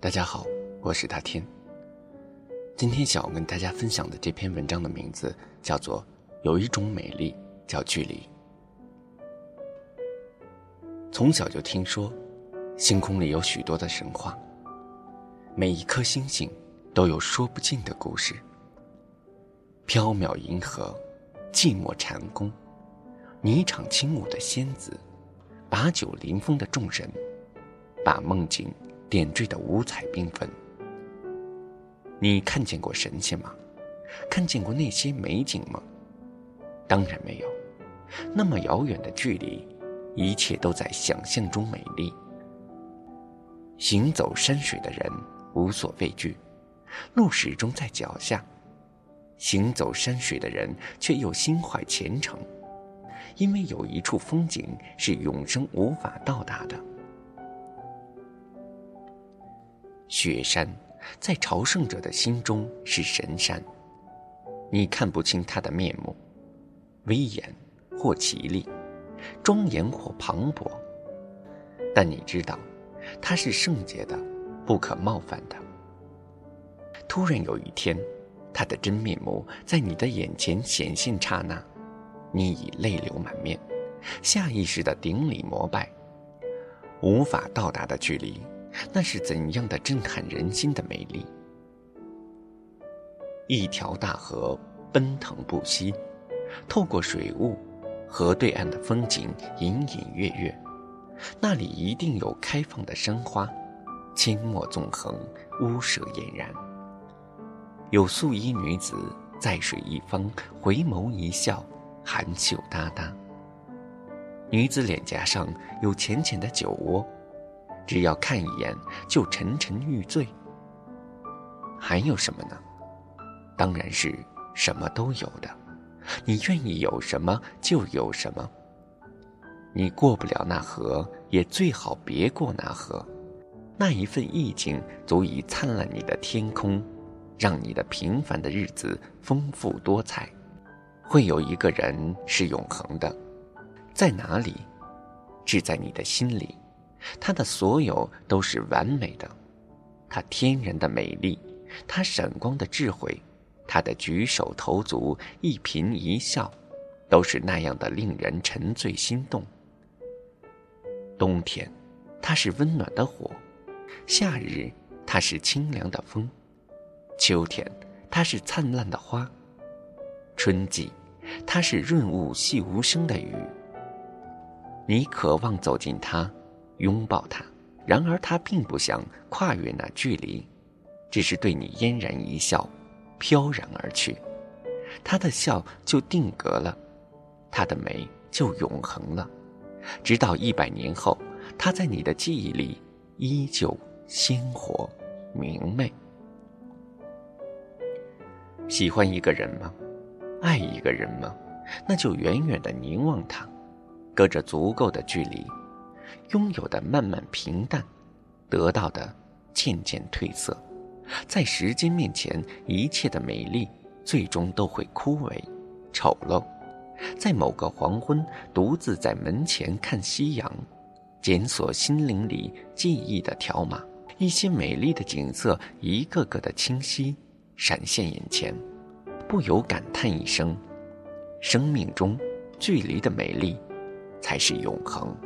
大家好，我是大天。今天想要跟大家分享的这篇文章的名字叫做《有一种美丽叫距离》。从小就听说，星空里有许多的神话，每一颗星星都有说不尽的故事。缥缈银河，寂寞禅宫，霓裳轻舞的仙子，把酒临风的众人，把梦境。点缀的五彩缤纷。你看见过神仙吗？看见过那些美景吗？当然没有。那么遥远的距离，一切都在想象中美丽。行走山水的人无所畏惧，路始终在脚下；行走山水的人却又心怀虔诚，因为有一处风景是永生无法到达的。雪山，在朝圣者的心中是神山。你看不清它的面目，威严或绮丽，庄严或磅礴。但你知道，它是圣洁的，不可冒犯的。突然有一天，它的真面目在你的眼前显现刹那，你已泪流满面，下意识的顶礼膜拜。无法到达的距离。那是怎样的震撼人心的美丽！一条大河奔腾不息，透过水雾，河对岸的风景隐隐约约。那里一定有开放的山花，阡陌纵横，屋舍俨然。有素衣女子在水一方，回眸一笑，含羞答答。女子脸颊上有浅浅的酒窝。只要看一眼就沉沉欲醉。还有什么呢？当然是什么都有的。你愿意有什么就有什么。你过不了那河，也最好别过那河。那一份意境足以灿烂你的天空，让你的平凡的日子丰富多彩。会有一个人是永恒的，在哪里？只在你的心里。他的所有都是完美的，他天然的美丽，他闪光的智慧，他的举手投足、一颦一笑，都是那样的令人沉醉心动。冬天，她是温暖的火；夏日，她是清凉的风；秋天，她是灿烂的花；春季，她是润物细无声的雨。你渴望走进他。拥抱他，然而他并不想跨越那距离，只是对你嫣然一笑，飘然而去。他的笑就定格了，他的美就永恒了，直到一百年后，他在你的记忆里依旧鲜活明媚。喜欢一个人吗？爱一个人吗？那就远远的凝望他，隔着足够的距离。拥有的慢慢平淡，得到的渐渐褪色，在时间面前，一切的美丽最终都会枯萎、丑陋。在某个黄昏，独自在门前看夕阳，检索心灵里记忆的条码，一些美丽的景色一个个的清晰闪现眼前，不由感叹一声：生命中距离的美丽，才是永恒。